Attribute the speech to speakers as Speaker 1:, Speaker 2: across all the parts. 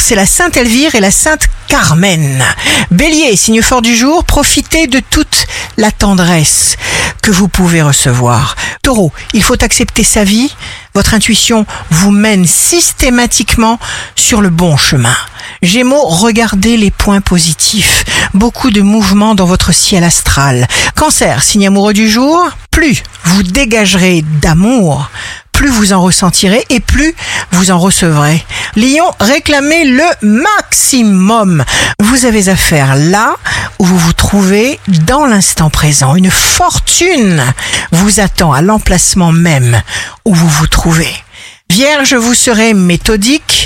Speaker 1: c'est la Sainte Elvire et la Sainte Carmen. Bélier, signe fort du jour, profitez de toute la tendresse que vous pouvez recevoir. Taureau, il faut accepter sa vie. Votre intuition vous mène systématiquement sur le bon chemin. Gémeaux, regardez les points positifs. Beaucoup de mouvements dans votre ciel astral. Cancer, signe amoureux du jour, plus vous dégagerez d'amour, plus vous en ressentirez et plus vous en recevrez. Lion, réclamez le maximum. Vous avez affaire là où vous vous trouvez dans l'instant présent. Une fortune vous attend à l'emplacement même où vous vous trouvez. Vierge, vous serez méthodique,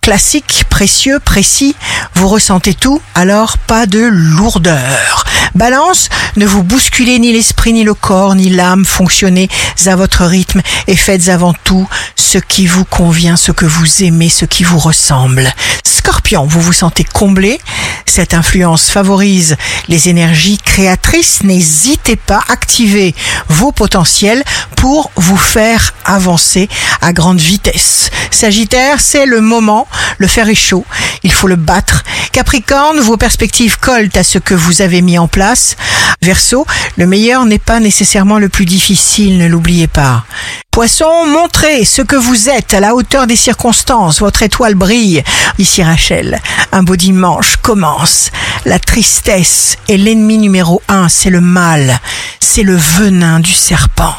Speaker 1: classique, précieux, précis. Vous ressentez tout, alors pas de lourdeur. Balance, ne vous bousculez ni l'esprit, ni le corps, ni l'âme, fonctionnez à votre rythme et faites avant tout ce qui vous convient, ce que vous aimez, ce qui vous ressemble. Scorpion, vous vous sentez comblé, cette influence favorise les énergies créatrices, n'hésitez pas à activer vos potentiels pour vous faire avancer à grande vitesse. Sagittaire, c'est le moment, le fer est chaud, il faut le battre. Capricorne, vos perspectives collent à ce que vous avez mis en place. Verseau, le meilleur n'est pas nécessairement le plus difficile, ne l'oubliez pas. Poisson, montrez ce que vous êtes à la hauteur des circonstances. Votre étoile brille. Ici Rachel, un beau dimanche commence. La tristesse est l'ennemi numéro un, c'est le mal, c'est le venin du serpent.